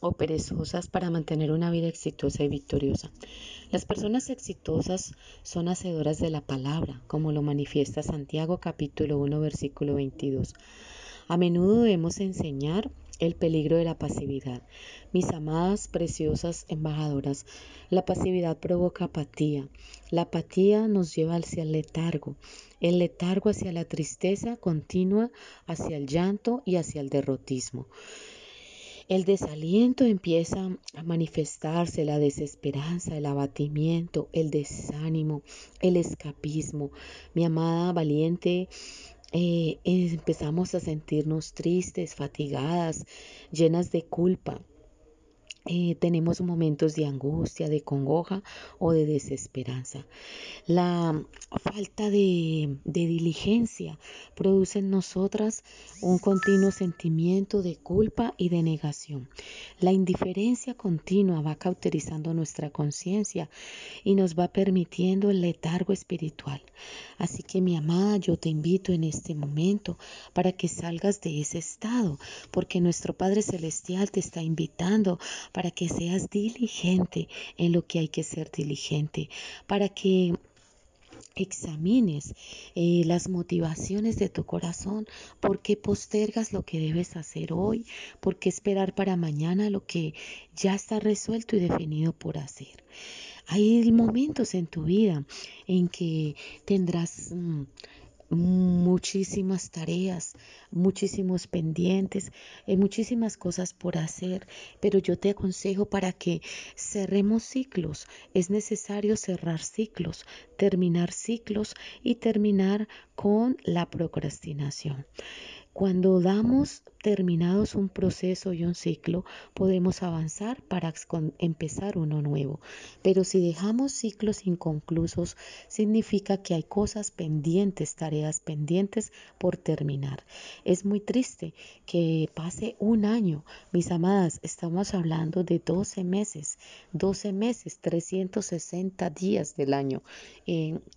o perezosas para mantener una vida exitosa y victoriosa. Las personas exitosas son hacedoras de la palabra, como lo manifiesta Santiago capítulo 1 versículo 22. A menudo debemos enseñar el peligro de la pasividad. Mis amadas, preciosas embajadoras, la pasividad provoca apatía. La apatía nos lleva hacia el letargo, el letargo hacia la tristeza continua, hacia el llanto y hacia el derrotismo. El desaliento empieza a manifestarse, la desesperanza, el abatimiento, el desánimo, el escapismo. Mi amada valiente, eh, empezamos a sentirnos tristes, fatigadas, llenas de culpa. Eh, tenemos momentos de angustia, de congoja o de desesperanza. La falta de, de, diligencia produce en nosotras un continuo sentimiento de culpa y de negación. La indiferencia continua va cauterizando nuestra conciencia y nos va permitiendo el letargo espiritual. Así que mi amada, yo te invito en este momento para que salgas de ese estado, porque nuestro Padre Celestial te está invitando para que seas diligente en lo que hay que ser diligente, para que examines eh, las motivaciones de tu corazón, por qué postergas lo que debes hacer hoy, por qué esperar para mañana lo que ya está resuelto y definido por hacer. Hay momentos en tu vida en que tendrás mm, muchísimas tareas, muchísimos pendientes, hay muchísimas cosas por hacer, pero yo te aconsejo para que cerremos ciclos. Es necesario cerrar ciclos, terminar ciclos y terminar con la procrastinación. Cuando damos terminados un proceso y un ciclo, podemos avanzar para empezar uno nuevo. Pero si dejamos ciclos inconclusos, significa que hay cosas pendientes, tareas pendientes por terminar. Es muy triste que pase un año. Mis amadas, estamos hablando de 12 meses, 12 meses, 360 días del año.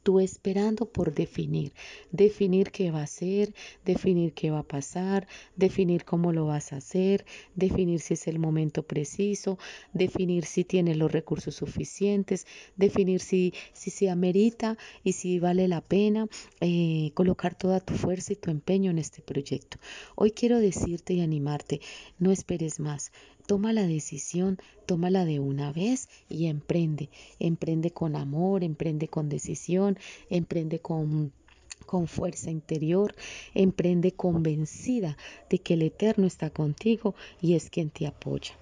Tú esperando por definir, definir qué va a ser, definir qué va a pasar, definir cómo lo vas a hacer, definir si es el momento preciso, definir si tienes los recursos suficientes, definir si, si se amerita y si vale la pena eh, colocar toda tu fuerza y tu empeño en este proyecto. Hoy quiero decirte y animarte, no esperes más. Toma la decisión, tómala de una vez y emprende. Emprende con amor, emprende con decisión, emprende con con fuerza interior, emprende convencida de que el Eterno está contigo y es quien te apoya.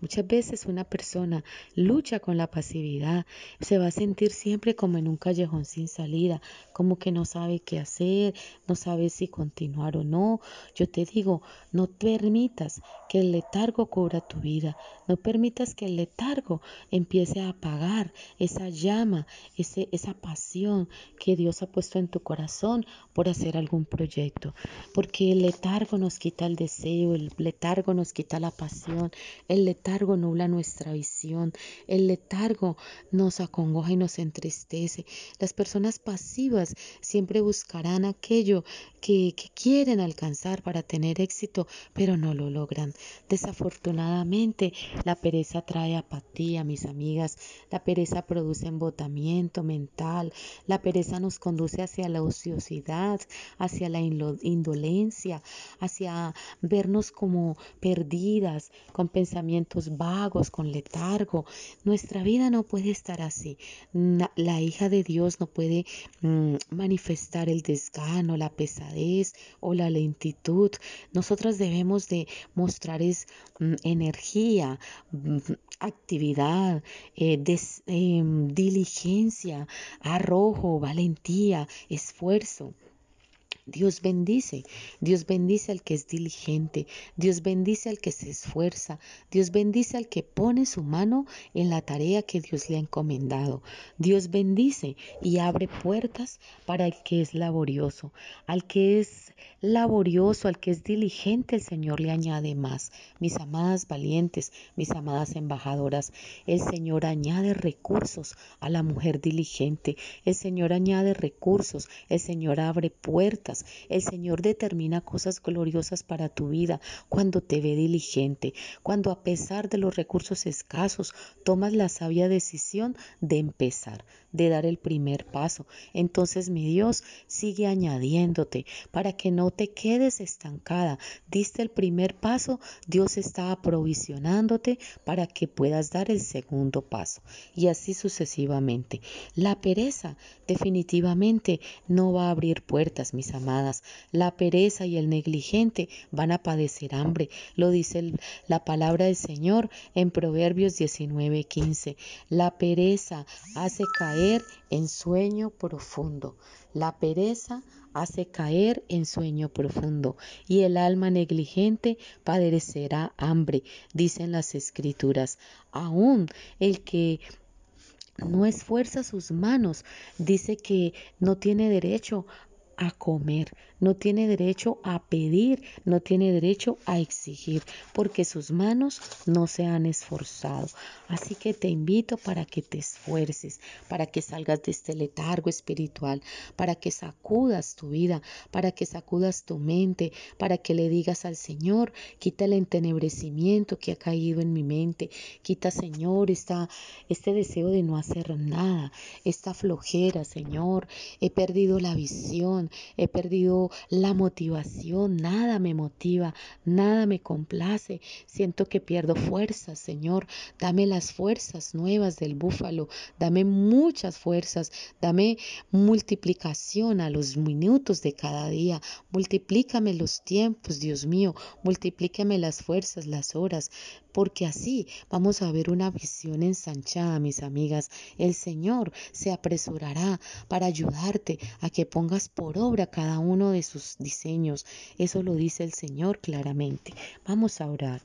Muchas veces una persona lucha con la pasividad, se va a sentir siempre como en un callejón sin salida, como que no sabe qué hacer, no sabe si continuar o no. Yo te digo, no permitas que el letargo cubra tu vida, no permitas que el letargo empiece a apagar esa llama, ese, esa pasión que Dios ha puesto en tu corazón por hacer algún proyecto, porque el letargo nos quita el deseo, el letargo nos quita la pasión, el letargo nubla nuestra visión, el letargo nos acongoja y nos entristece. Las personas pasivas siempre buscarán aquello que, quieren alcanzar para tener éxito, pero no lo logran. Desafortunadamente, la pereza trae apatía, mis amigas. La pereza produce embotamiento mental. La pereza nos conduce hacia la ociosidad hacia la indolencia, hacia vernos como perdidas, con pensamientos vagos, con letargo. Nuestra vida no puede estar así. La hija de Dios no puede mm, manifestar el desgano, la pesadez o la lentitud. Nosotras debemos de mostrar es, mm, energía, mm, actividad, eh, em, diligencia, arrojo, valentía, esfuerzo versão. Dios bendice, Dios bendice al que es diligente, Dios bendice al que se esfuerza, Dios bendice al que pone su mano en la tarea que Dios le ha encomendado. Dios bendice y abre puertas para el que es laborioso, al que es laborioso, al que es diligente, el Señor le añade más. Mis amadas valientes, mis amadas embajadoras, el Señor añade recursos a la mujer diligente, el Señor añade recursos, el Señor abre puertas el Señor determina cosas gloriosas para tu vida. Cuando te ve diligente, cuando a pesar de los recursos escasos tomas la sabia decisión de empezar, de dar el primer paso. Entonces mi Dios sigue añadiéndote para que no te quedes estancada. Diste el primer paso, Dios está aprovisionándote para que puedas dar el segundo paso y así sucesivamente. La pereza definitivamente no va a abrir puertas, mis amadas. La pereza y el negligente van a padecer hambre. Lo dice la palabra del Señor en Proverbios 19:15. La pereza hace caer en sueño profundo. La pereza hace caer en sueño profundo y el alma negligente padecerá hambre, dicen las escrituras. Aún el que no esfuerza sus manos, dice que no tiene derecho a comer, no tiene derecho a pedir, no tiene derecho a exigir, porque sus manos no se han esforzado. Así que te invito para que te esfuerces, para que salgas de este letargo espiritual, para que sacudas tu vida, para que sacudas tu mente, para que le digas al Señor, quita el entenebrecimiento que ha caído en mi mente, quita Señor esta, este deseo de no hacer nada, esta flojera, Señor, he perdido la visión, he perdido la motivación, nada me motiva, nada me complace, siento que pierdo fuerzas, Señor, dame las fuerzas nuevas del búfalo, dame muchas fuerzas, dame multiplicación a los minutos de cada día, multiplícame los tiempos, Dios mío, multiplícame las fuerzas, las horas, porque así vamos a ver una visión ensanchada, mis amigas. El Señor se apresurará para ayudarte a que pongas por obra cada uno de sus diseños. Eso lo dice el Señor claramente. Vamos a orar.